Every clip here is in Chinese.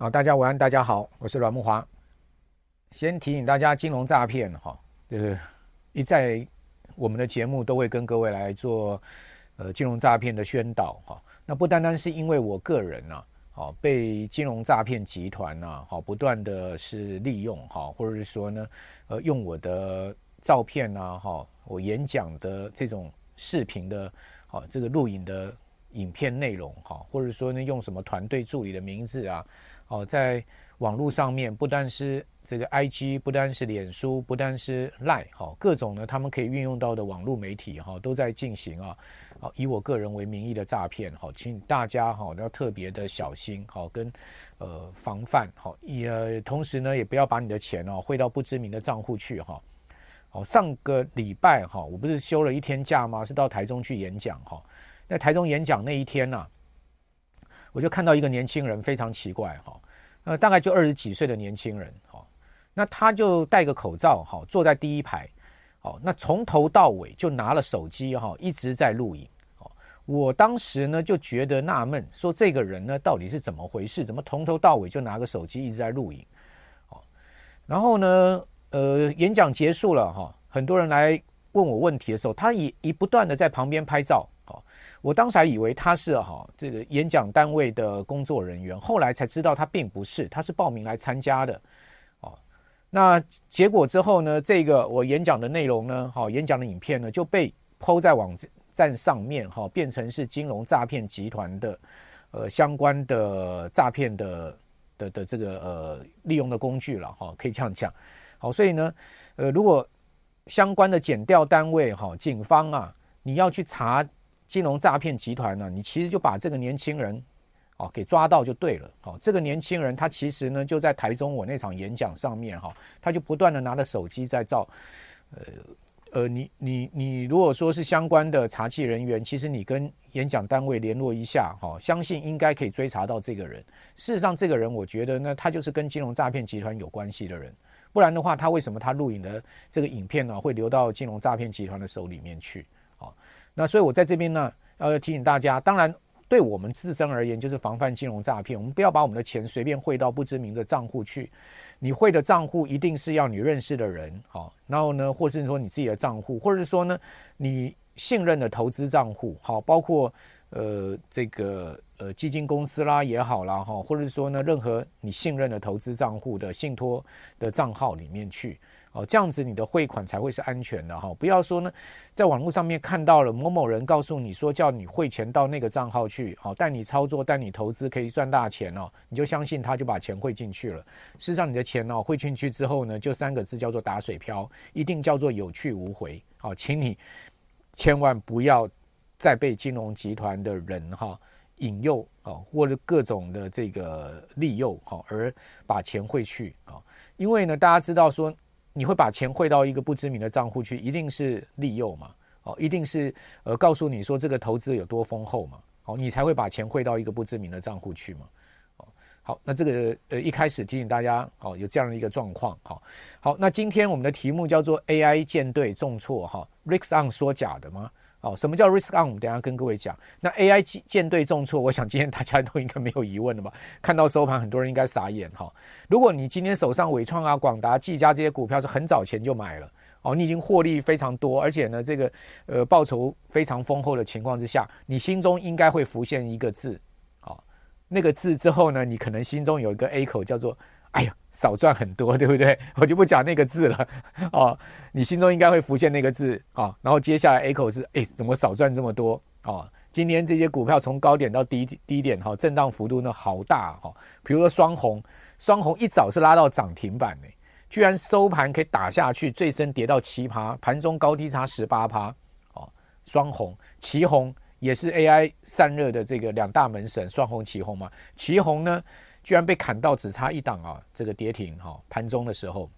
好，大家晚安，大家好，我是阮慕华。先提醒大家，金融诈骗哈，就是一在我们的节目都会跟各位来做呃金融诈骗的宣导哈。那不单单是因为我个人呐，好被金融诈骗集团呐，好不断的是利用哈，或者是说呢，呃用我的照片呐，哈，我演讲的这种视频的，好这个录影的影片内容哈，或者说呢用什么团队助理的名字啊。哦，在网络上面，不单是这个 IG，不单是脸书，不单是 Line，好，各种呢，他们可以运用到的网络媒体，哈，都在进行啊，好，以我个人为名义的诈骗，好，请大家哈都要特别的小心，好，跟呃防范，好，也同时呢，也不要把你的钱哦汇到不知名的账户去，哈，好，上个礼拜哈，我不是休了一天假吗？是到台中去演讲，哈，在台中演讲那一天呐。我就看到一个年轻人非常奇怪哈，呃，大概就二十几岁的年轻人哈，那他就戴个口罩哈，坐在第一排，好，那从头到尾就拿了手机哈，一直在录影。我当时呢就觉得纳闷，说这个人呢到底是怎么回事？怎么从头到尾就拿个手机一直在录影？然后呢，呃，演讲结束了哈，很多人来问我问题的时候，他也一不断的在旁边拍照。我当时还以为他是哈这个演讲单位的工作人员，后来才知道他并不是，他是报名来参加的。哦，那结果之后呢，这个我演讲的内容呢，哈，演讲的影片呢就被抛在网站上面，哈，变成是金融诈骗集团的呃相关的诈骗的的的这个呃利用的工具了，哈，可以这样讲。好，所以呢，呃，如果相关的检调单位哈，警方啊，你要去查。金融诈骗集团呢，你其实就把这个年轻人，哦，给抓到就对了。哦，这个年轻人他其实呢就在台中我那场演讲上面哈，他就不断的拿着手机在照。呃呃，你你你如果说是相关的查缉人员，其实你跟演讲单位联络一下哈，相信应该可以追查到这个人。事实上，这个人我觉得呢，他就是跟金融诈骗集团有关系的人，不然的话，他为什么他录影的这个影片呢会流到金融诈骗集团的手里面去？那所以，我在这边呢，要提醒大家，当然，对我们自身而言，就是防范金融诈骗。我们不要把我们的钱随便汇到不知名的账户去。你汇的账户一定是要你认识的人，好，然后呢，或是说你自己的账户，或者是说呢，你信任的投资账户，好，包括呃这个呃基金公司啦也好啦，哈，或者是说呢，任何你信任的投资账户的信托的账号里面去。哦，这样子你的汇款才会是安全的哈，不要说呢，在网络上面看到了某某人告诉你说叫你汇钱到那个账号去，好带你操作、带你投资可以赚大钱哦，你就相信他就把钱汇进去了。事实上，你的钱哦汇进去之后呢，就三个字叫做打水漂，一定叫做有去无回。好，请你千万不要再被金融集团的人哈引诱啊，或者各种的这个利诱哈，而把钱汇去啊，因为呢，大家知道说。你会把钱汇到一个不知名的账户去，一定是利诱嘛？哦，一定是呃告诉你说这个投资有多丰厚嘛？好，你才会把钱汇到一个不知名的账户去嘛？哦，好，那这个呃一开始提醒大家哦，有这样的一个状况。好，好，那今天我们的题目叫做 AI 舰队重挫哈，Risk On 说假的吗？哦，什么叫 risk on？我们等下跟各位讲。那 AI 舰队重挫，我想今天大家都应该没有疑问了吧？看到收盘，很多人应该傻眼哈。如果你今天手上伟创啊、广达、技嘉这些股票是很早前就买了，哦，你已经获利非常多，而且呢，这个呃报酬非常丰厚的情况之下，你心中应该会浮现一个字，哦，那个字之后呢，你可能心中有一个 A 口叫做。哎呀，少赚很多，对不对？我就不讲那个字了 哦。你心中应该会浮现那个字啊、哦。然后接下来 A 口是哎，怎么少赚这么多哦？今天这些股票从高点到低低点哈、震荡幅度呢好大哈、比如说双红，双红一早是拉到涨停板呢，居然收盘可以打下去，最深跌到七趴，盘中高低差十八趴哦。双红，奇红也是 AI 散热的这个两大门神，双红、奇红嘛。奇红呢？居然被砍到只差一档啊！这个跌停哈，盘中的时候，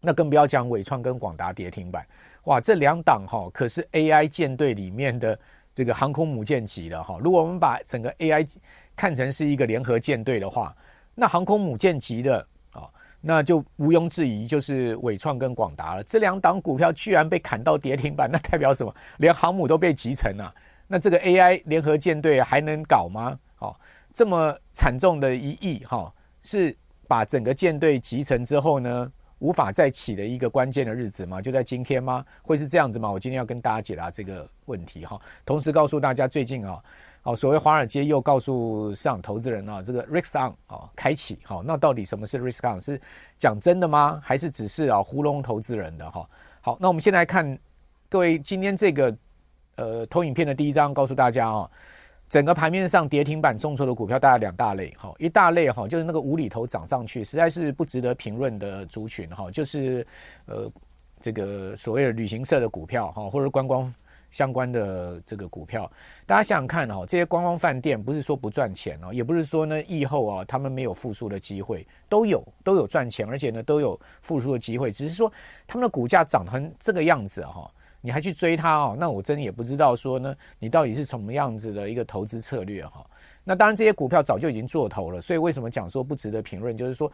那更不要讲伟创跟广达跌停板，哇，这两档哈可是 AI 舰队里面的这个航空母舰级的哈。如果我们把整个 AI 看成是一个联合舰队的话，那航空母舰级的啊，那就毋庸置疑就是伟创跟广达了。这两档股票居然被砍到跌停板，那代表什么？连航母都被击沉了，那这个 AI 联合舰队还能搞吗？哦。这么惨重的一役哈，是把整个舰队集成之后呢，无法再起的一个关键的日子吗？就在今天吗？会是这样子吗？我今天要跟大家解答这个问题哈。同时告诉大家，最近啊，好，所谓华尔街又告诉市场投资人啊，这个 risk on 啊开启，好，那到底什么是 risk on？是讲真的吗？还是只是啊糊弄投资人的哈？好，那我们先来看各位今天这个呃投影片的第一张，告诉大家啊。整个盘面上跌停板重挫的股票大概两大类哈，一大类哈就是那个无厘头涨上去，实在是不值得评论的族群哈，就是呃这个所谓的旅行社的股票哈，或者观光相关的这个股票，大家想想看哈，这些观光饭店不是说不赚钱哦，也不是说呢疫后啊他们没有复苏的机会，都有都有赚钱，而且呢都有复苏的机会，只是说他们的股价涨成这个样子哈。你还去追它哦？那我真的也不知道说呢，你到底是什么样子的一个投资策略哈？那当然这些股票早就已经做头了，所以为什么讲说不值得评论？就是说，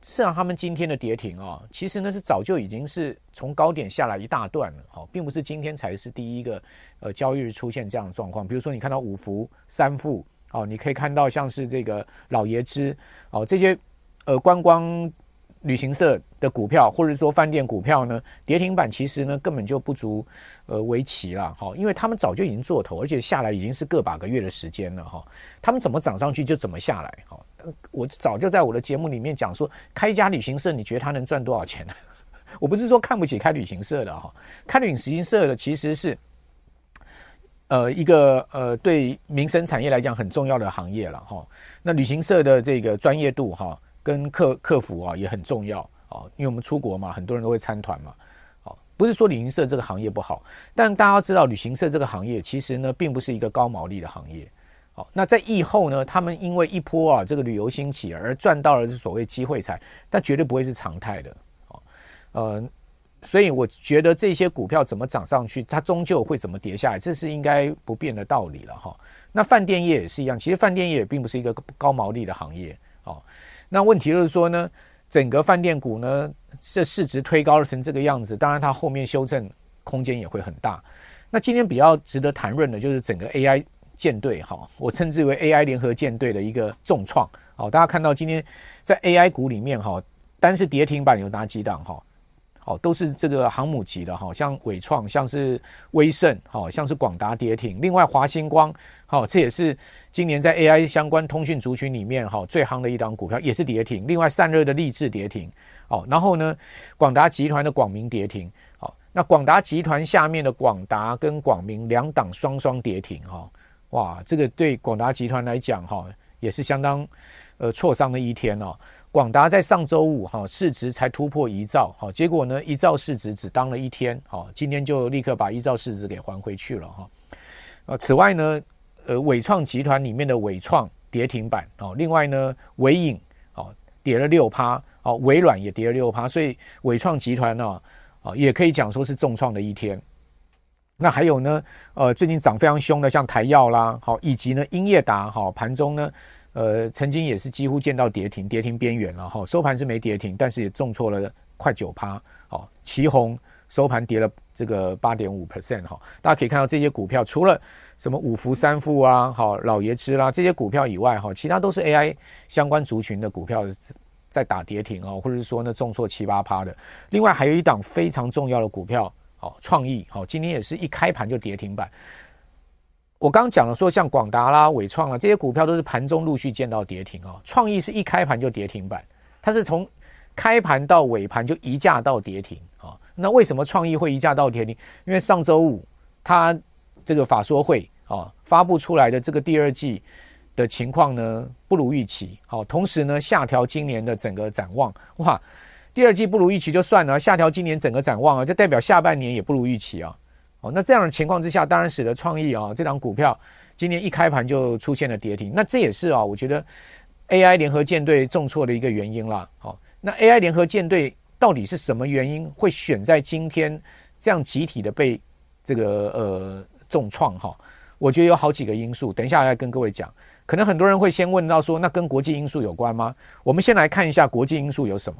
事实上他们今天的跌停啊，其实呢是早就已经是从高点下来一大段了哈，并不是今天才是第一个呃交易日出现这样的状况。比如说你看到五福、三富哦，你可以看到像是这个老爷之哦这些呃观光。旅行社的股票，或者说饭店股票呢，跌停板其实呢根本就不足呃为奇了哈，因为他们早就已经做头，而且下来已经是个把个月的时间了哈，他们怎么涨上去就怎么下来哈。我早就在我的节目里面讲说，开一家旅行社，你觉得他能赚多少钱呢？我不是说看不起开旅行社的哈，开旅行社的其实是呃一个呃对民生产业来讲很重要的行业了哈。那旅行社的这个专业度哈。跟客客服啊也很重要啊，因为我们出国嘛，很多人都会参团嘛，不是说旅行社这个行业不好，但大家要知道，旅行社这个行业其实呢，并不是一个高毛利的行业。好，那在疫后呢，他们因为一波啊这个旅游兴起而赚到了是所谓机会财，但绝对不会是常态的。呃，所以我觉得这些股票怎么涨上去，它终究会怎么跌下来，这是应该不变的道理了哈。那饭店业也是一样，其实饭店业也并不是一个高毛利的行业。哦。那问题就是说呢，整个饭店股呢，这市值推高成这个样子，当然它后面修正空间也会很大。那今天比较值得谈论的就是整个 AI 舰队哈，我称之为 AI 联合舰队的一个重创。好，大家看到今天在 AI 股里面哈，单是跌停板有哪几档哈？哦，都是这个航母级的哈，像纬创，像是威盛，好，像是广达跌停。另外华星光，好，这也是今年在 AI 相关通讯族群里面哈最夯的一档股票，也是跌停。另外散热的立志跌停，好，然后呢，广达集团的广明跌停，好，那广达集团下面的广达跟广明两档双双跌停哈，哇，这个对广达集团来讲哈也是相当呃挫伤的一天哦。广达在上周五哈市值才突破一兆，好，结果呢一兆市值只当了一天，好，今天就立刻把一兆市值给还回去了哈。呃，此外呢，呃，伟创集团里面的伟创跌停板，哦，另外呢，纬颖哦跌了六趴，哦，微软也跌了六趴，所以伟创集团呢，啊，也可以讲说是重创的一天。那还有呢，呃，最近涨非常凶的像台燿啦，好，以及呢英业达，好，盘中呢。呃，曾经也是几乎见到跌停，跌停边缘了哈。收盘是没跌停，但是也重挫了快九趴。好，奇鋐收盘跌了这个八点五 percent 哈。大家可以看到这些股票，除了什么五福、三富啊，好老爷吃啦这些股票以外哈，其他都是 AI 相关族群的股票在打跌停啊，或者是说呢重挫七八趴的。另外还有一档非常重要的股票，好创意，好今天也是一开盘就跌停板。我刚讲了说，像广达啦、伟创啦这些股票都是盘中陆续见到跌停啊。创意是一开盘就跌停板，它是从开盘到尾盘就一价到跌停啊。那为什么创意会一价到跌停？因为上周五它这个法说会啊发布出来的这个第二季的情况呢不如预期，好，同时呢下调今年的整个展望。哇，第二季不如预期就算了，下调今年整个展望啊，就代表下半年也不如预期啊。哦，那这样的情况之下，当然使得创意啊这档股票今年一开盘就出现了跌停。那这也是啊，我觉得 AI 联合舰队重挫的一个原因啦。好，那 AI 联合舰队到底是什么原因会选在今天这样集体的被这个呃重创哈？我觉得有好几个因素，等一下来跟各位讲。可能很多人会先问到说，那跟国际因素有关吗？我们先来看一下国际因素有什么。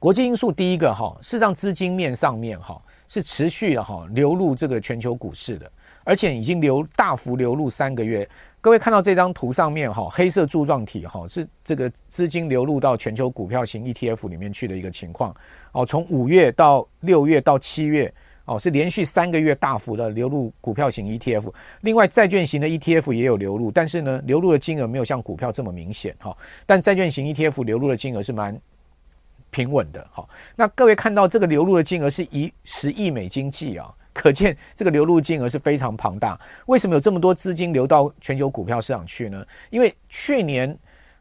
国际因素第一个哈，事实上资金面上面哈。是持续的哈流入这个全球股市的，而且已经流大幅流入三个月。各位看到这张图上面哈，黑色柱状体哈是这个资金流入到全球股票型 ETF 里面去的一个情况哦。从五月到六月到七月哦，是连续三个月大幅的流入股票型 ETF。另外，债券型的 ETF 也有流入，但是呢，流入的金额没有像股票这么明显哈。但债券型 ETF 流入的金额是蛮平稳的好。那各位看到这个流入的金额是一十亿美金计啊。可见这个流入金额是非常庞大。为什么有这么多资金流到全球股票市场去呢？因为去年，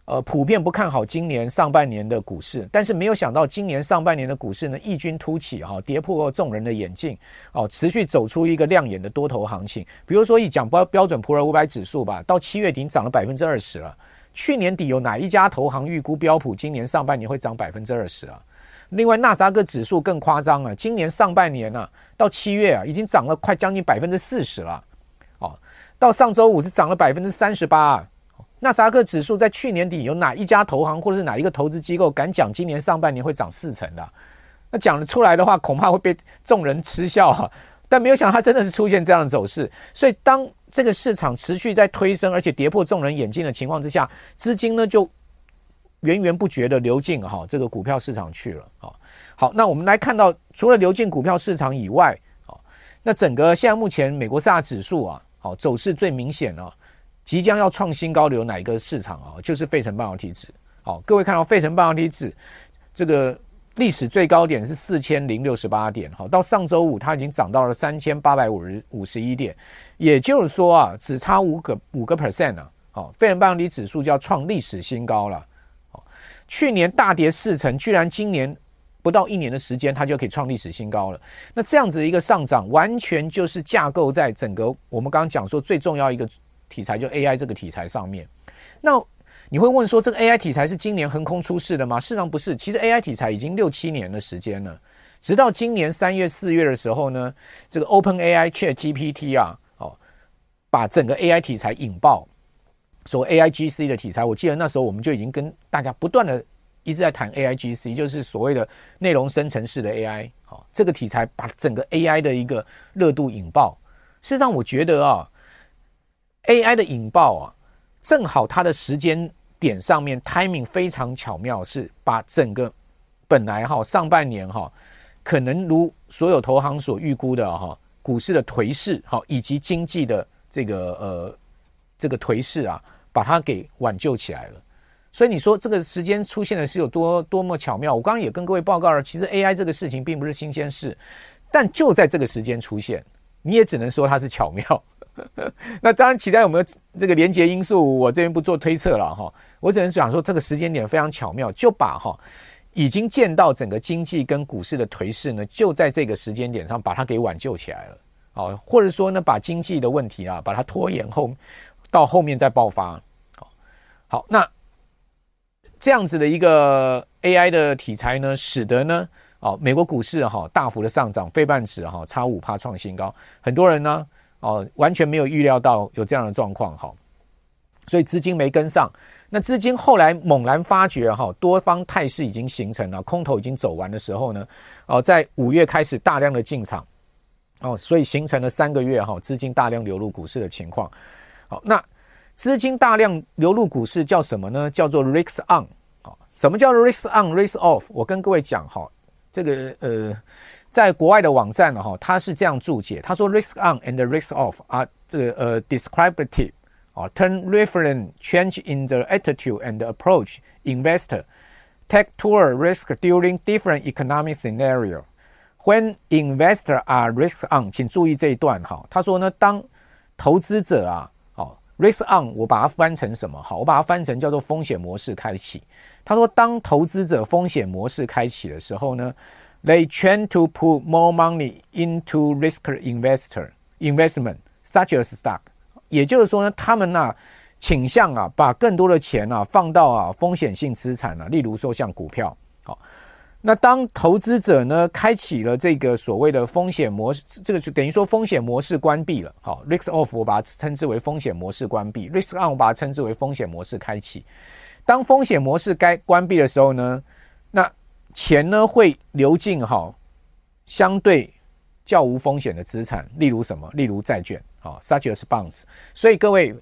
呃，普遍不看好今年上半年的股市，但是没有想到今年上半年的股市呢，异军突起哈，跌破众人的眼镜哦，持续走出一个亮眼的多头行情。比如说，一讲标标准普尔五百指数吧，到七月底涨了百分之二十了。去年底有哪一家投行预估标普今年上半年会涨百分之二十啊？另外，纳斯达克指数更夸张啊，今年上半年呢、啊，到七月啊，已经涨了快将近百分之四十了。哦，到上周五是涨了百分之三十八。纳斯达克指数在去年底有哪一家投行或者是哪一个投资机构敢讲今年上半年会涨四成的？那讲得出来的话，恐怕会被众人嗤笑哈、啊。但没有想到它真的是出现这样的走势。所以，当这个市场持续在推升，而且跌破众人眼镜的情况之下，资金呢就。源源不绝的流进哈这个股票市场去了啊。好，那我们来看到，除了流进股票市场以外，啊，那整个现在目前美国四大指数啊，好走势最明显啊，即将要创新高的有哪一个市场啊？就是费城半导体指。好，各位看到费城半导体指这个历史最高点是四千零六十八点，好，到上周五它已经涨到了三千八百五十五十一点，也就是说啊，只差五个五个 percent 了，好，费城半导体指数就要创历史新高了。去年大跌四成，居然今年不到一年的时间，它就可以创历史新高了。那这样子的一个上涨，完全就是架构在整个我们刚刚讲说最重要一个题材，就 AI 这个题材上面。那你会问说，这个 AI 题材是今年横空出世的吗？事实上不是，其实 AI 题材已经六七年的时间了。直到今年三月四月的时候呢，这个 OpenAI ChatGPT 啊，哦，把整个 AI 题材引爆。说 AIGC 的题材，我记得那时候我们就已经跟大家不断的一直在谈 AIGC，就是所谓的内容生成式的 AI。好，这个题材把整个 AI 的一个热度引爆。事实上，我觉得啊，AI 的引爆啊，正好它的时间点上面 timing 非常巧妙，是把整个本来哈上半年哈可能如所有投行所预估的哈股市的颓势，哈以及经济的这个呃这个颓势啊。把它给挽救起来了，所以你说这个时间出现的是有多多么巧妙？我刚刚也跟各位报告了，其实 AI 这个事情并不是新鲜事，但就在这个时间出现，你也只能说它是巧妙。那当然，其他有没有这个连结因素，我这边不做推测了哈。我只能想说，这个时间点非常巧妙，就把哈已经见到整个经济跟股市的颓势呢，就在这个时间点上把它给挽救起来了。哦，或者说呢，把经济的问题啊，把它拖延后。到后面再爆发，好，好，那这样子的一个 AI 的题材呢，使得呢，哦，美国股市哈大幅的上涨，费半指哈差五趴创新高，很多人呢，哦，完全没有预料到有这样的状况，哈，所以资金没跟上，那资金后来猛然发觉哈，多方态势已经形成了，空头已经走完的时候呢，哦，在五月开始大量的进场，哦，所以形成了三个月哈资金大量流入股市的情况。好，那资金大量流入股市叫什么呢？叫做 risk on。好，什么叫 risk on，risk off？我跟各位讲哈，这个呃，在国外的网站呢哈，它是这样注解，他说 risk on and risk off 啊，这个呃 descriptive 啊，turn reference change in the attitude and approach investor take toward risk during different economic scenario when investor are risk on，请注意这一段哈，他说呢，当投资者啊。Risk on，我把它翻成什么？好，我把它翻成叫做风险模式开启。他说，当投资者风险模式开启的时候呢 ，They tend to put more money into risk investor investment such as stock。也就是说呢，他们呢倾向啊把更多的钱啊放到啊风险性资产啊，例如说像股票。好。那当投资者呢开启了这个所谓的风险模式，这个就等于说风险模式关闭了。好，risk off 我把它称之为风险模式关闭，risk on 我把它称之为风险模式开启。当风险模式该关闭的时候呢，钱呢会流进好相对较无风险的资产，例如什么？例如债券，好，such as bonds。所以各位，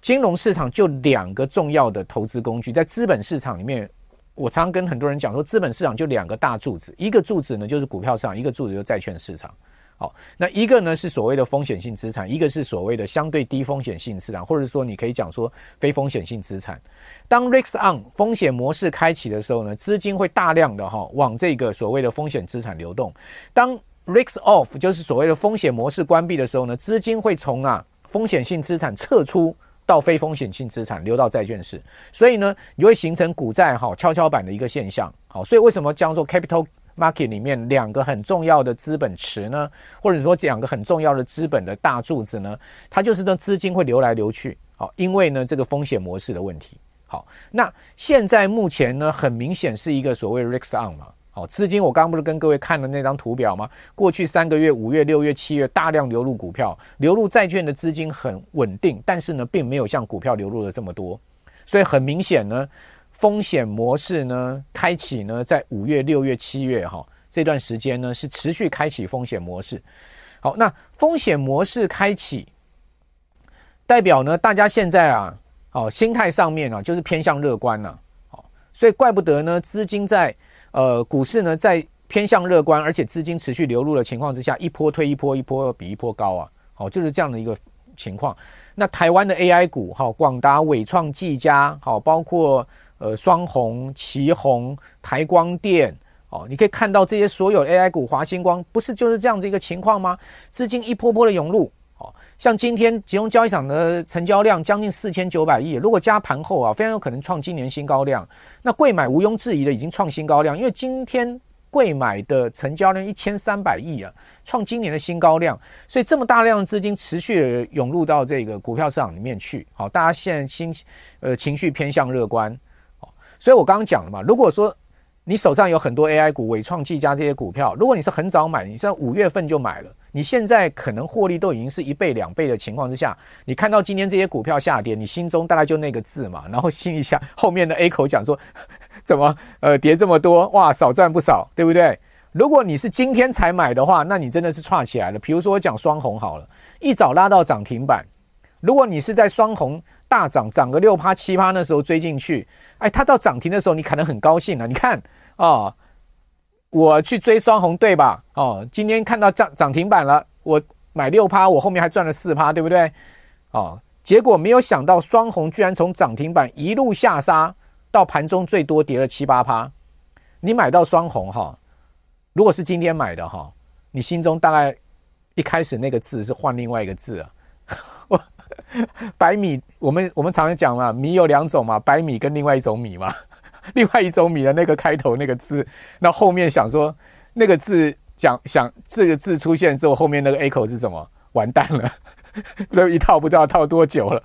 金融市场就两个重要的投资工具，在资本市场里面，我常常跟很多人讲说，资本市场就两个大柱子，一个柱子呢就是股票市场，一个柱子就是债券市场。好，那一个呢是所谓的风险性资产，一个是所谓的相对低风险性资产，或者说你可以讲说非风险性资产。当 Risk On 风险模式开启的时候呢，资金会大量的哈往这个所谓的风险资产流动。当 Risk Off 就是所谓的风险模式关闭的时候呢，资金会从啊风险性资产撤出到非风险性资产，流到债券市。所以呢，你会形成股债哈跷跷板的一个现象。好，所以为什么叫做 Capital Market 里面两个很重要的资本池呢，或者说两个很重要的资本的大柱子呢，它就是这资金会流来流去，好，因为呢这个风险模式的问题，好，那现在目前呢很明显是一个所谓 Risk On 嘛，好，资金我刚刚不是跟各位看了那张图表吗？过去三个月，五月、六月、七月大量流入股票，流入债券的资金很稳定，但是呢并没有像股票流入的这么多，所以很明显呢。风险模式呢，开启呢，在五月、六月、七月哈这段时间呢，是持续开启风险模式。好，那风险模式开启，代表呢，大家现在啊，哦，心态上面啊，就是偏向乐观了。好，所以怪不得呢，资金在呃股市呢，在偏向乐观，而且资金持续流入的情况之下，一波推一波，一波比一波高啊。好，就是这样的一个情况。那台湾的 AI 股，好，广达、伟创、技嘉，好，包括。呃，双鸿、奇鋐、台光电，哦，你可以看到这些所有 AI 股，华星光，不是就是这样子一个情况吗？资金一波波的涌入，哦，像今天集中交易场的成交量将近四千九百亿，如果加盘后啊，非常有可能创今年新高量。那贵买毋庸置疑的已经创新高量，因为今天贵买的成交量一千三百亿啊，创今年的新高量，所以这么大量的资金持续的涌入到这个股票市场里面去，好，大家现在心呃情绪偏向乐观。所以我刚刚讲了嘛，如果说你手上有很多 AI 股、纬创、技嘉这些股票，如果你是很早买，你在五月份就买了，你现在可能获利都已经是一倍、两倍的情况之下，你看到今天这些股票下跌，你心中大概就那个字嘛，然后心一下 后面的 A 口讲说，怎么呃跌这么多，哇，少赚不少，对不对？如果你是今天才买的话，那你真的是串起来了。比如说我讲双红好了，一早拉到涨停板，如果你是在双红。大涨涨个六趴七趴，那时候追进去，哎，它到涨停的时候，你可能很高兴啊。你看哦，我去追双红对吧？哦，今天看到涨涨停板了，我买六趴，我后面还赚了四趴，对不对？哦，结果没有想到双红居然从涨停板一路下杀到盘中最多跌了七八趴。你买到双红哈，如果是今天买的哈，你心中大概一开始那个字是换另外一个字啊。白米，我们我们常常讲嘛，米有两种嘛，白米跟另外一种米嘛。另外一种米的那个开头那个字，那后面想说那个字讲想这个字出现之后，后面那个 A 口是什么？完蛋了，都一套不知道套多久了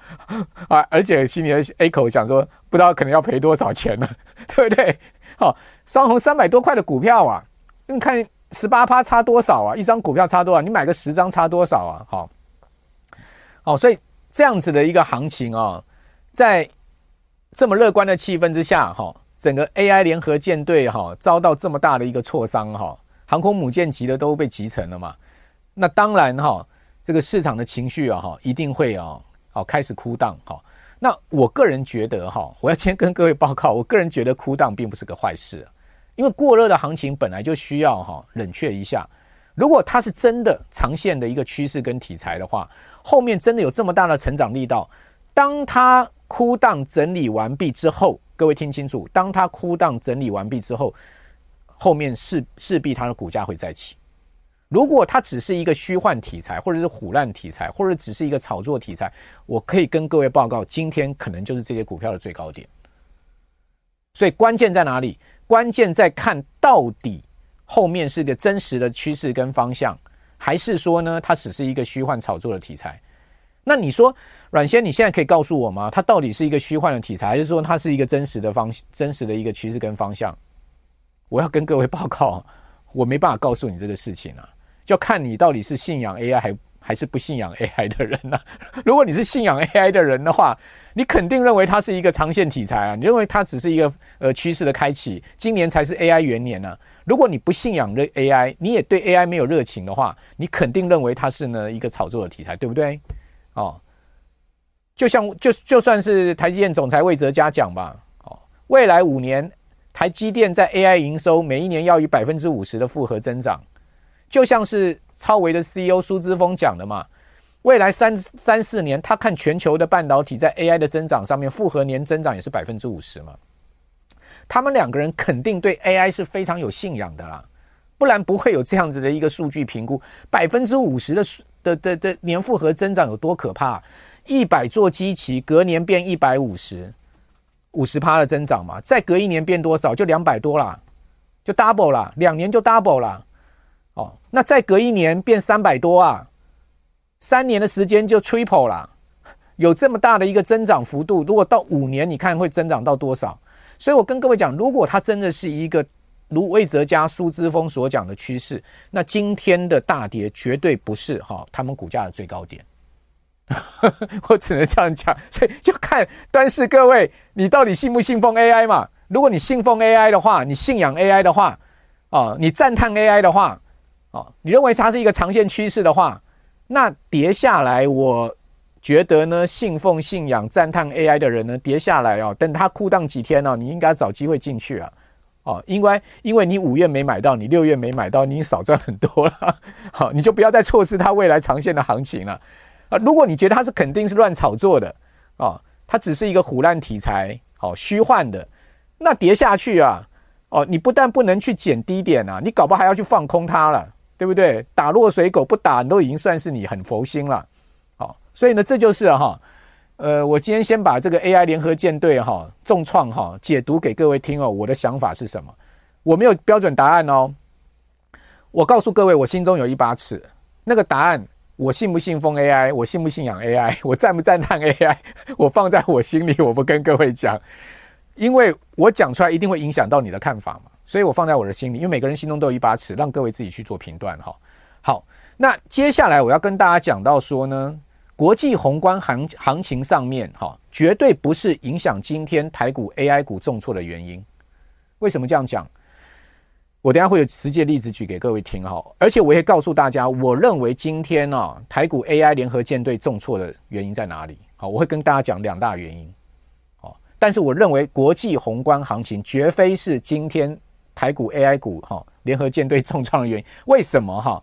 啊！而且心里 A 口想说，不知道可能要赔多少钱了，对不对？好，双红三百多块的股票啊，你看十八趴差多少啊？一张股票差多少？你买个十张差多少啊？好，好，所以。这样子的一个行情啊，在这么乐观的气氛之下，哈，整个 AI 联合舰队哈遭到这么大的一个挫伤，哈，航空母舰级的都被击沉了嘛。那当然哈，这个市场的情绪啊，哈，一定会啊，好开始哭荡，哈。那我个人觉得哈，我要先跟各位报告，我个人觉得哭荡并不是个坏事，因为过热的行情本来就需要哈冷却一下。如果它是真的长线的一个趋势跟题材的话，后面真的有这么大的成长力道，当它哭荡整理完毕之后，各位听清楚，当它哭荡整理完毕之后，后面势势必它的股价会再起。如果它只是一个虚幻题材，或者是唬烂题材，或者只是一个炒作题材，我可以跟各位报告，今天可能就是这些股票的最高点。所以关键在哪里？关键在看到底后面是个真实的趋势跟方向。还是说呢，它只是一个虚幻炒作的题材？那你说，阮先，你现在可以告诉我吗？它到底是一个虚幻的题材，还是说它是一个真实的方、真实的一个趋势跟方向？我要跟各位报告，我没办法告诉你这个事情啊，就看你到底是信仰 AI 还还是不信仰 AI 的人呢、如果你是信仰 AI 的人的话，你肯定认为它是一个长线题材啊，你认为它只是一个呃趋势的开启，今年才是 AI 元年呢、如果你不信仰这 AI，你也对 AI 没有热情的话，你肯定认为它是呢一个炒作的题材，对不对？哦，就像就就算是台积电总裁魏哲嘉讲吧，哦，未来五年台积电在 AI 营收每一年要以百分之五十的复合增长，就像是超微的 CEO 苏之峰讲的嘛，未来三三四年他看全球的半导体在 AI 的增长上面复合年增长也是百分之五十嘛，他们两个人肯定对 AI 是非常有信仰的啦，不然不会有这样子的一个数据评估，百分之五十的的的的年复合增长有多可怕？一百座机器隔年变一百五十，五十趴的增长嘛，再隔一年变多少？就两百多啦，就 double 啦，两年就 double 啦。哦，那再隔一年变三百多啊，三年的时间就 triple 啦，有这么大的一个增长幅度。如果到五年，你看会增长到多少？所以我跟各位讲，如果它真的是一个如魏哲家、苏之峰所讲的趋势，那今天的大跌绝对不是哈他们股价的最高点。我只能这样讲，所以就看端视各位，你到底信不信奉 AI 嘛？如果你信奉 AI 的话，你信仰 AI 的话，哦，你赞叹 AI 的话，哦，你认为它是一个长线趋势的话，那跌下来，我觉得呢，信奉、信仰、赞叹 AI 的人呢，跌下来哦，等它酷荡几天哦，你应该找机会进去啊，哦，因为因为你五月没买到，你六月没买到，你少赚很多了，好，你就不要再错失它未来长线的行情了。啊，如果你觉得它是肯定是乱炒作的，哦，它只是一个唬烂题材，哦，虚幻的，那跌下去啊，哦，你不但不能去捡低点啊，你搞不好还要去放空它了，对不对？打落水狗不打，你都已经算是你很佛心了，所以呢，这就是哈，呃，我今天先把这个 AI 联合舰队哈重创哈解读给各位听哦，我的想法是什么？我没有标准答案哦，我告诉各位，我心中有一把尺，那个答案。我信不信奉 AI？我信不信仰 AI？我赞不赞叹 AI？我放在我心里，我不跟各位讲，因为我讲出来一定会影响到你的看法嘛，所以我放在我的心里，因为每个人心中都有一把尺，让各位自己去做评断哈。好，那接下来我要跟大家讲到说呢，国际宏观行行情上面哈，绝对不是影响今天台股 AI 股重挫的原因。为什么这样讲？我等下会有实际例子举给各位听哈，而且我也告诉大家，我认为今天啊台股 AI 联合舰队重挫的原因在哪里？好，我会跟大家讲两大原因。好，但是我认为国际宏观行情绝非是今天台股 AI 股哈联合舰队重创的原因。为什么哈？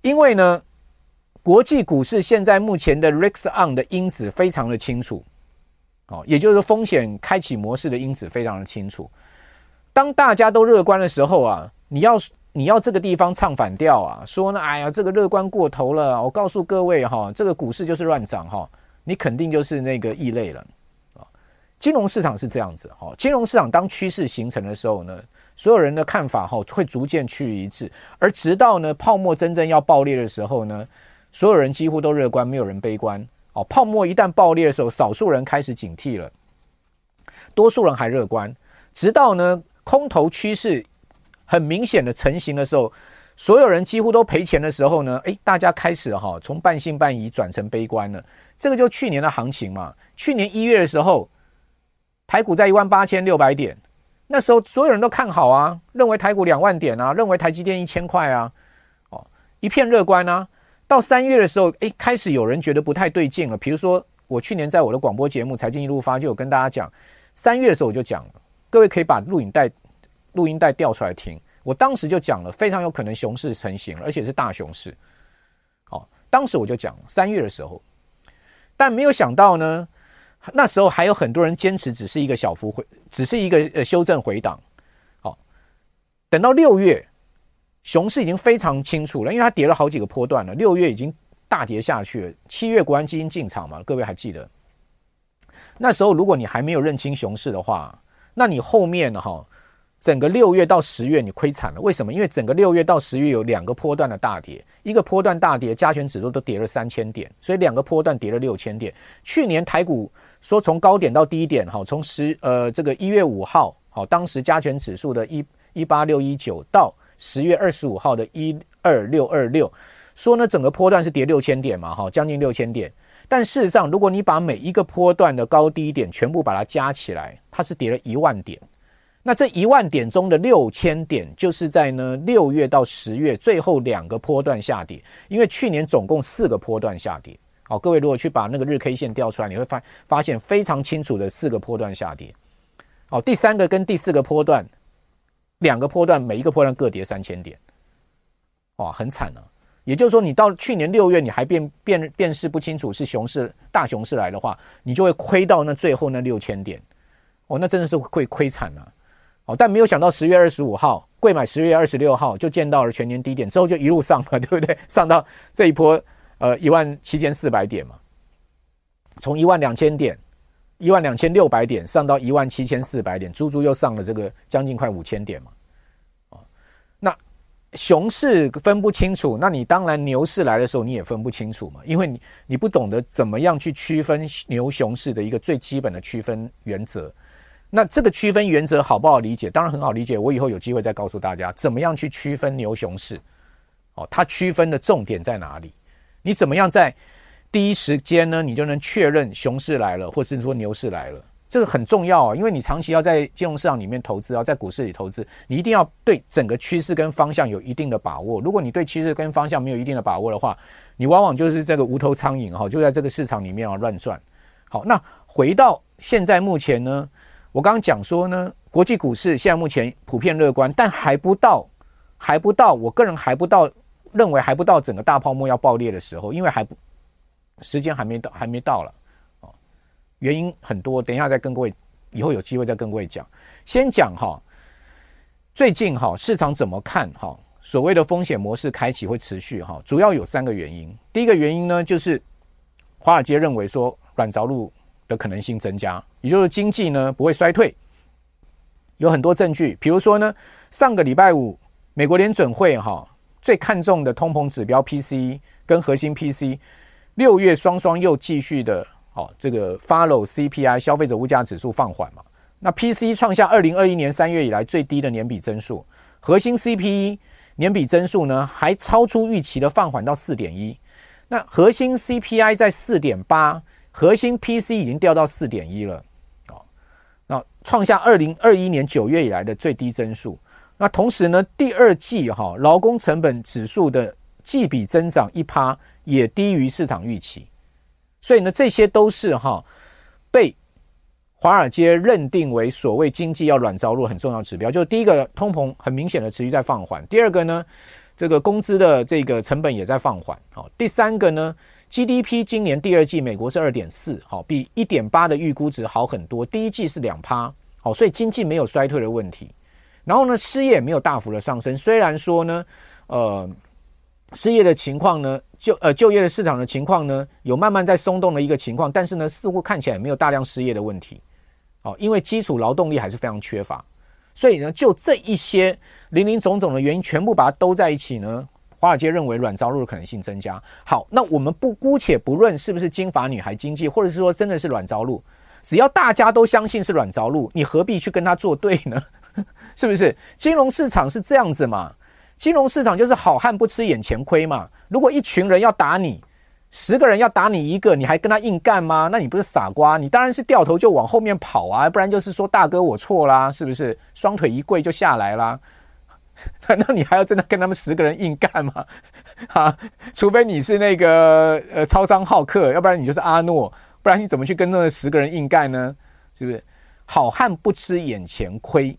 因为呢，国际股市现在目前的 Risk On 的因子非常的清楚，哦，也就是风险开启模式的因子非常的清楚。当大家都乐观的时候啊，你要你要这个地方唱反调啊，说呢，哎呀，这个乐观过头了。我告诉各位哈，这个股市就是乱涨哈，你肯定就是那个异类了啊。金融市场是这样子哈，金融市场当趋势形成的时候呢，所有人的看法哈会逐渐趋于一致，而直到呢泡沫真正要爆裂的时候呢，所有人几乎都乐观，没有人悲观哦。泡沫一旦爆裂的时候，少数人开始警惕了，多数人还乐观，直到呢。空头趋势很明显的成型的时候，所有人几乎都赔钱的时候呢，诶，大家开始哈从半信半疑转成悲观了。这个就去年的行情嘛。去年一月的时候，台股在一万八千六百点，那时候所有人都看好啊，认为台股两万点啊，认为台积电一千块啊，哦，一片乐观啊。到三月的时候，诶，开始有人觉得不太对劲了。比如说，我去年在我的广播节目《财经一路发》就有跟大家讲，三月的时候我就讲，各位可以把录影带。录音带调出来听，我当时就讲了，非常有可能熊市成型，而且是大熊市。好，当时我就讲三月的时候，但没有想到呢，那时候还有很多人坚持只是一个小幅回，只是一个呃修正回档。好，等到六月，熊市已经非常清楚了，因为它跌了好几个波段了，六月已经大跌下去了。七月国安基金进场嘛，各位还记得？那时候如果你还没有认清熊市的话，那你后面呢？哈。整个六月到十月你亏惨了，为什么？因为整个六月到十月有两个波段的大跌，一个波段大跌，加权指数都跌了三千点，所以两个波段跌了六千点。去年台股说从高点到低点，哈，从十呃这个一月五号，好，当时加权指数的一一八六一九到十月二十五号的一二六二六，说呢整个波段是跌六千点嘛，哈，将近六千点。但事实上，如果你把每一个波段的高低点全部把它加起来，它是跌了一万点。那这一万点中的六千点，就是在呢六月到十月最后两个波段下跌，因为去年总共四个波段下跌，好，各位如果去把那个日 K 线调出来，你会发发现非常清楚的四个波段下跌。好，第三个跟第四个波段，两个波段每一个波段各跌三千点，哇，很惨啊！也就是说，你到去年六月你还辨辨辨识不清楚是熊市大熊市来的话，你就会亏到那最后那六千点，哦，那真的是会亏惨啊！哦，但没有想到十月二十五号。贵买十月二十六号就见到了全年低点，之后就一路上了，对不对？上到这一波，呃，一万七千四百点嘛，从一万两千点、一万两千六百点上到一万七千四百点，足足又上了这个将近快五千点嘛。啊，那熊市分不清楚，那你当然牛市来的时候你也分不清楚嘛，因为你你不懂得怎么样去区分牛熊市的一个最基本的区分原则。那这个区分原则好不好理解？当然很好理解。我以后有机会再告诉大家，怎么样去区分牛熊市。哦，它区分的重点在哪里？你怎么样在第一时间呢？你就能确认熊市来了，或是说牛市来了？这个很重要啊，因为你长期要在金融市场里面投资，要在股市里投资，你一定要对整个趋势跟方向有一定的把握。如果你对趋势跟方向没有一定的把握的话，你往往就是这个无头苍蝇哈，就在这个市场里面啊乱转。好，那回到现在目前呢？我刚刚讲说呢，国际股市现在目前普遍乐观，但还不到，还不到，我个人还不到，认为还不到整个大泡沫要爆裂的时候，因为还不，时间还没到，还没到了，哦，原因很多，等一下再跟各位，以后有机会再跟各位讲。先讲哈，最近哈市场怎么看哈？所谓的风险模式开启会持续哈，主要有三个原因。第一个原因呢，就是华尔街认为说软着陆的可能性增加。也就是经济呢不会衰退，有很多证据，比如说呢，上个礼拜五美国联准会哈最看重的通膨指标 P C 跟核心 P C 六月双双又继续的哦这个 follow CPI 消费者物价指数放缓嘛，那 PC 创下二零二一年三月以来最低的年比增速，核心 CPE 年比增速呢还超出预期的放缓到四点一，那核心 CPI 在四点八，核心 PC 已经掉到四点一了。哦那创下二零二一年九月以来的最低增速。那同时呢，第二季哈劳工成本指数的季比增长一趴也低于市场预期。所以呢，这些都是哈被华尔街认定为所谓经济要软着陆很重要指标。就第一个，通膨很明显的持续在放缓；第二个呢，这个工资的这个成本也在放缓。好，第三个呢。GDP 今年第二季美国是二点四，好，比一点八的预估值好很多。第一季是两趴，好，所以经济没有衰退的问题。然后呢，失业没有大幅的上升，虽然说呢，呃，失业的情况呢，就呃就业的市场的情况呢，有慢慢在松动的一个情况，但是呢，似乎看起来没有大量失业的问题，好，因为基础劳动力还是非常缺乏，所以呢，就这一些林林总总的原因，全部把它兜在一起呢。华尔街认为软着陆的可能性增加。好，那我们不姑且不论是不是金发女孩经济，或者是说真的是软着陆，只要大家都相信是软着陆，你何必去跟他作对呢？是不是？金融市场是这样子嘛？金融市场就是好汉不吃眼前亏嘛。如果一群人要打你，十个人要打你一个，你还跟他硬干吗？那你不是傻瓜？你当然是掉头就往后面跑啊，不然就是说大哥我错啦，是不是？双腿一跪就下来啦。难道你还要真的跟他们十个人硬干吗？哈，除非你是那个呃超商好客，要不然你就是阿诺，不然你怎么去跟那十个人硬干呢？是不是？好汉不吃眼前亏。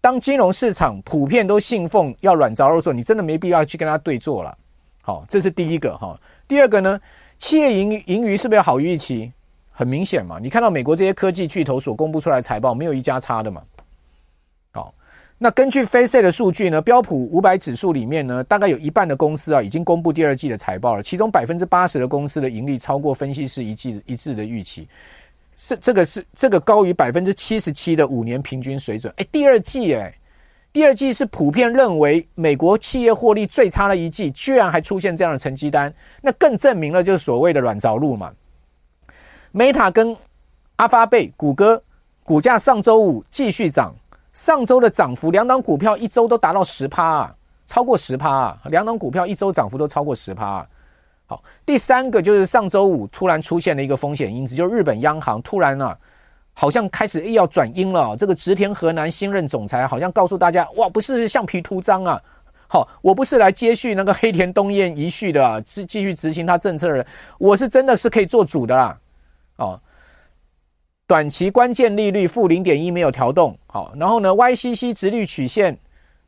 当金融市场普遍都信奉要软着陆的时候，你真的没必要去跟他对做了。好，这是第一个哈。第二个呢，企业盈盈余是不是要好于预期？很明显嘛，你看到美国这些科技巨头所公布出来的财报，没有一家差的嘛。好那根据 Face 的数据呢，标普五百指数里面呢，大概有一半的公司啊，已经公布第二季的财报了，其中百分之八十的公司的盈利超过分析师一季一致的预期，是这个是这个高于百分之七十七的五年平均水准。哎，第二季哎，第二季是普遍认为美国企业获利最差的一季，居然还出现这样的成绩单，那更证明了就是所谓的软着陆嘛。Meta 跟阿发贝、谷歌股价上周五继续涨。上周的涨幅，两档股票一周都达到十趴啊，超过十趴啊，两档股票一周涨幅都超过十趴啊。好，第三个就是上周五突然出现了一个风险因子，就是日本央行突然啊，好像开始又要转阴了。这个植田和南新任总裁好像告诉大家，哇，不是橡皮图章啊，好，我不是来接续那个黑田东彦遗绪的啊，继继续执行他政策的人，我是真的是可以做主的啦。哦，短期关键利率负零点一没有调动，好，然后呢，YCC 直率曲线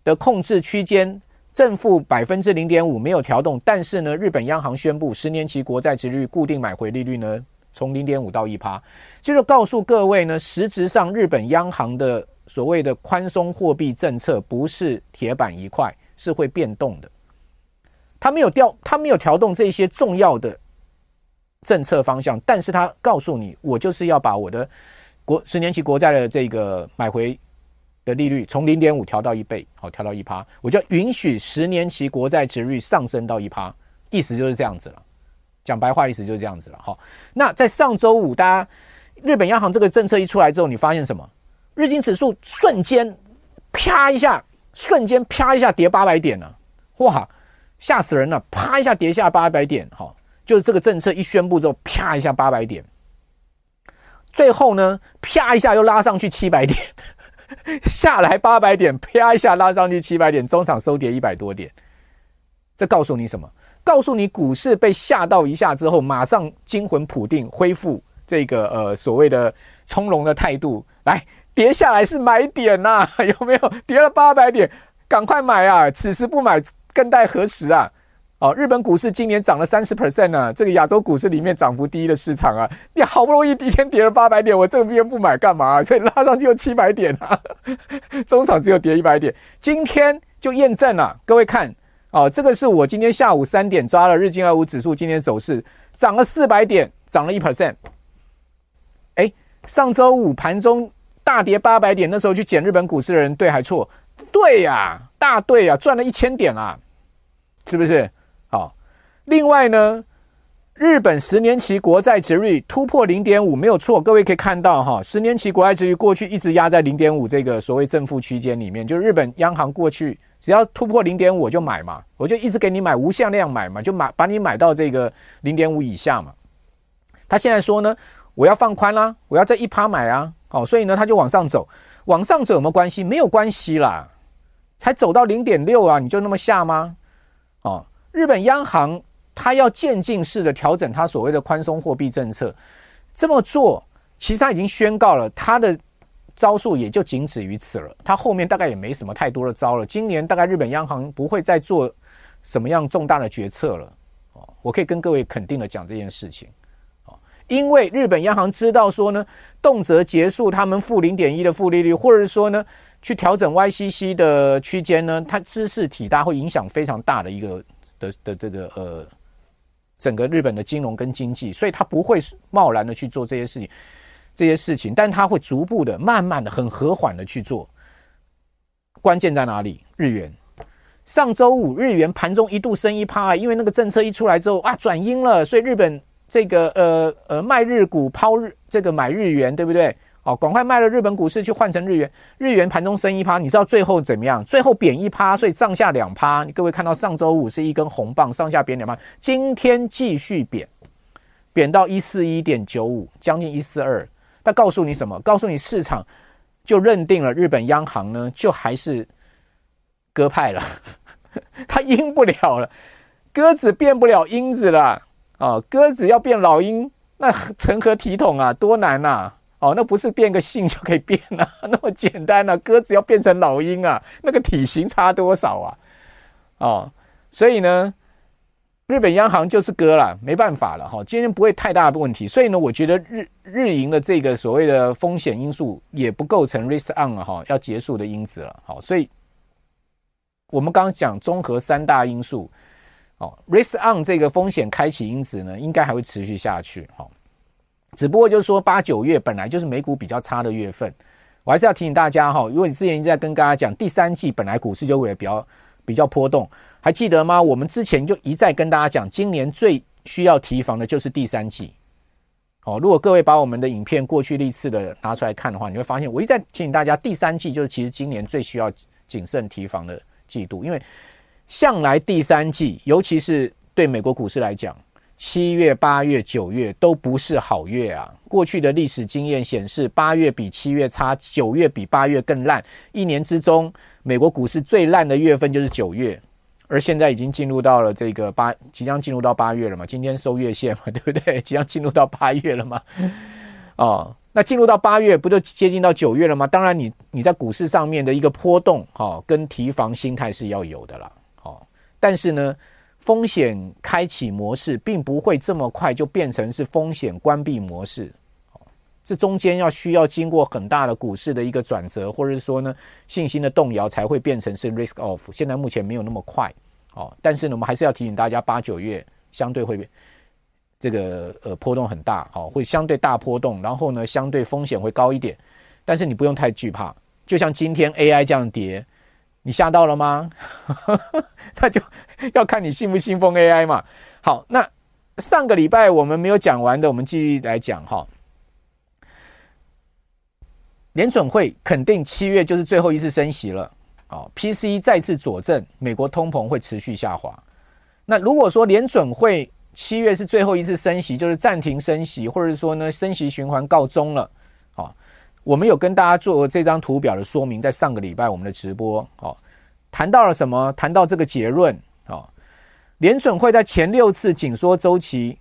的控制区间正负百分之零点五没有调动，但是呢，日本央行宣布十年期国债殖率固定买回利率呢从零点五到一趴，就是告诉各位呢，实质上日本央行的所谓的宽松货币政策不是铁板一块。是会变动的，他没有调，他没有调动这些重要的政策方向，但是他告诉你，我就是要把我的国十年期国债的这个买回的利率从零点五调到一倍，好，调到一趴，我就允许十年期国债殖率上升到一趴，意思就是这样子了。讲白话，意思就是这样子了。好，那在上周五，大家日本央行这个政策一出来之后，你发现什么？日经指数瞬间啪一下。瞬间啪一下跌八百点了，哇，吓死人了！啪一下跌下八百点，哈，就是这个政策一宣布之后，啪一下八百点，最后呢，啪一下又拉上去七百点，下来八百点，啪一下拉上去七百点，中场收跌一百多点。这告诉你什么？告诉你股市被吓到一下之后，马上惊魂甫定，恢复这个呃所谓的从容的态度来。跌下来是买点呐、有没有？跌了八百点，赶快买啊！此时不买，更待何时啊？哦，日本股市今年涨了三十 percent 呢，这个亚洲股市里面涨幅第一的市场啊！你好不容易第一天跌了八百点，我这边不买干嘛、所以拉上去有七百点啊，中场只有跌一百点，今天就验证了。各位看，哦，这个是我今天下午三点抓了日经二五指数今天走势，涨了四百点，涨了一 percent。哎，上周五盘中。大跌八百点，那时候去捡日本股市的人对还错？对呀、大对呀、啊，赚了一千点啊，是不是？好，另外呢，日本十年期国债殖率突破零点五没有错，各位可以看到哈，十年期国债殖率过去一直压在零点五这个所谓正负区间里面，就日本央行过去只要突破零点五我就买嘛，我就一直给你买无限量买嘛，就买把你买到这个零点五以下嘛。他现在说呢，我要放宽啦，我要在一趴买啊。好，所以呢，他就往上走，往上走有没有关系？没有关系啦，才走到零点六啊，你就那么下吗？哦，日本央行它要渐进式的调整它所谓的宽松货币政策，这么做其实它已经宣告了它的招数也就仅止于此了，它后面大概也没什么太多的招了。今年大概日本央行不会再做什么样重大的决策了。哦，我可以跟各位肯定的讲这件事情。因为日本央行知道说呢，动辄结束他们负零点一的负利率，或者说呢，去调整 YCC 的区间呢，它知识体大，会影响非常大的一个的的这个呃整个日本的金融跟经济，所以他不会贸然的去做这些事情，这些事情，但他会逐步的、慢慢的、很和缓的去做。关键在哪里？日元。上周五日元盘中一度升一趴，因为那个政策一出来之后啊，转阴了，所以日本。这个呃呃卖日股抛日这个买日元对不对？哦，赶快卖了日本股市去换成日元，日元盘中升一趴，你知道最后怎么样？最后贬一趴，所以上下两趴。各位看到上周五是一根红棒，上下贬两趴，今天继续贬，贬到一四一点九五，将近一四二。他告诉你什么？告诉你市场就认定了日本央行呢，就还是鸽派了，它鹰不了了，鸽子变不了鹰子了。哦，鸽子要变老鹰，那 成何体统啊？多难呐、啊！哦，那不是变个性就可以变啊，那么简单啊。鸽子要变成老鹰啊，那个体型差多少啊？哦，所以呢，日本央行就是鸽了，没办法了哈、哦。今天不会太大的问题，所以呢，我觉得日日银的这个所谓的风险因素也不构成 risk on 了哈、哦、要结束的因子了。好、哦，所以我们刚刚讲综合三大因素。哦，risk on 这个风险开启因子呢，应该还会持续下去。哈，只不过就是说八九月本来就是美股比较差的月份，我还是要提醒大家哈，如果你之前一直在跟大家讲，第三季本来股市就会比较比较波动，还记得吗？我们之前就一再跟大家讲，今年最需要提防的就是第三季。哦，如果各位把我们的影片过去历次的拿出来看的话，你会发现我一再提醒大家，第三季就是其实今年最需要谨慎提防的季度，因为。向来第三季，尤其是对美国股市来讲，七月、八月、九月都不是好月啊。过去的历史经验显示，八月比七月差，九月比八月更烂。一年之中，美国股市最烂的月份就是九月而现在已经进入到了这个八，即将进入到八月了嘛？今天收月线嘛，对不对？即将进入到八月了嘛？哦，那进入到八月，不就接近到九月了吗？当然你，你在股市上面的一个波动，哈、哦，跟提防心态是要有的啦。哦，但是呢，风险开启模式并不会这么快就变成是风险关闭模式。这中间要需要经过很大的股市的一个转折，或者是说呢，信心的动摇，才会变成是 risk off。现在目前没有那么快，哦，但是呢，我们还是要提醒大家，八九月相对会这个呃波动很大，好，会相对大波动，然后呢，相对风险会高一点，但是你不用太惧怕。就像今天 AI 这样跌，你吓到了吗？那就要看你信不信奉 AI 嘛。好，那上个礼拜我们没有讲完的，我们继续来讲哈。联准会肯定七月就是最后一次升息了，啊，PCE 再次佐证美国通膨会持续下滑。那如果说联准会七月是最后一次升息，就是暂停升息，或者说呢升息循环告终了，我们有跟大家做这张图表的说明，在上个礼拜我们的直播，哦，谈到了什么？谈到这个结论，啊，联准会在前六次紧缩周期。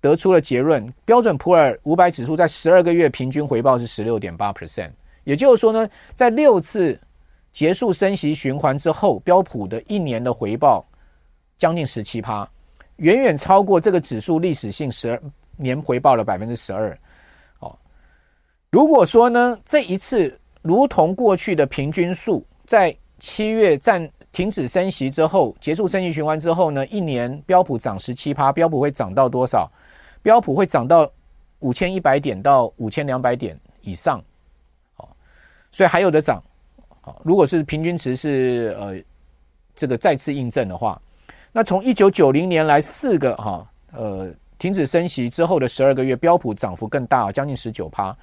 得出了结论，标准普尔五百指数在十二个月平均回报是十六点八 percent，也就是说呢，在六次结束升息循环之后，标普的一年的回报将近十七趴，远远超过这个指数历史性十二年回报的百分之十二。如果说呢，这一次如同过去的平均数，在七月暂停止升息之后，结束升息循环之后呢，一年标普涨十七趴，标普会涨到多少？标普会涨到五千一百点到五千两百点以上，哦，所以还有的涨，好，如果是平均值是呃这个再次印证的话，那从一九九零年来四个哈呃停止升息之后的十二个月，标普涨幅更大，将近十九趴。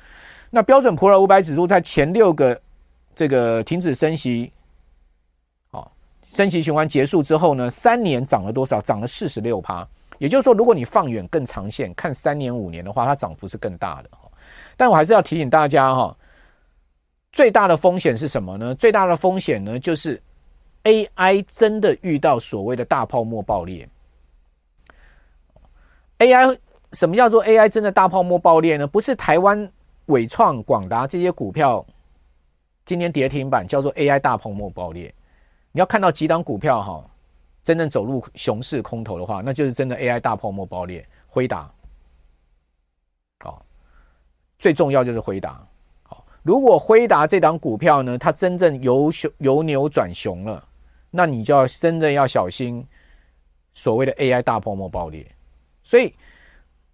那标准普尔五百指数在前六个这个停止升息，好，升息循环结束之后呢，三年涨了多少？涨了四十六趴。也就是说，如果你放远更长线看三年五年的话，它涨幅是更大的。但我还是要提醒大家哈，最大的风险是什么呢？最大的风险呢，就是 AI 真的遇到所谓的大泡沫爆裂。AI 什么叫做 AI 真的大泡沫爆裂呢？不是台湾伟创、广达这些股票今天跌停板叫做 AI 大泡沫爆裂。你要看到几档股票哈。真正走入熊市空头的话，那就是真的 AI 大泡沫爆裂。辉达，好，最重要就是辉达。好，如果辉达这档股票呢，它真正由熊由牛转熊了，那你就要真正要小心所谓的 AI 大泡沫爆裂。所以，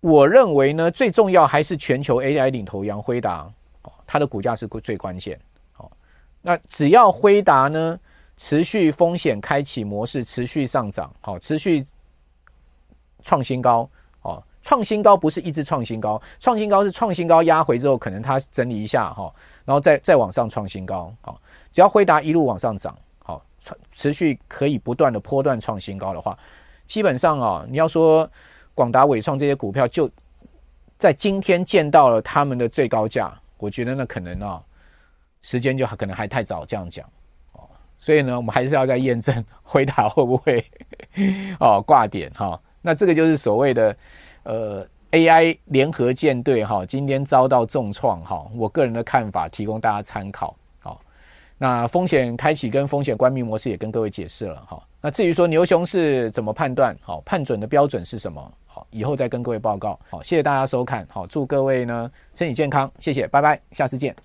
我认为呢，最重要还是全球 AI 领头羊辉达，它的股价是最关键。好，那只要辉达呢，持续风险开启模式，持续上涨，好，持续创新高，哦，创新高不是一直创新高，创新高是创新高压回之后，可能它整理一下，哈，然后再再往上创新高，好，只要辉达一路往上涨，好，持续可以不断的波段创新高的话，基本上啊，你要说广达、伟创这些股票，就在今天见到了他们的最高价，我觉得那可能啊，时间就可能还太早这样讲哦。所以呢，我们还是要再验证辉达会不会 哦挂点哈。那这个就是所谓的呃 AI 联合舰队哈，今天遭到重创哈。我个人的看法提供大家参考。好，那风险开启跟风险关闭模式也跟各位解释了哈。那至于说牛熊是怎么判断，好判准的标准是什么？好，以后再跟各位报告。好，谢谢大家收看。好，祝各位呢身体健康，谢谢，拜拜，下次见。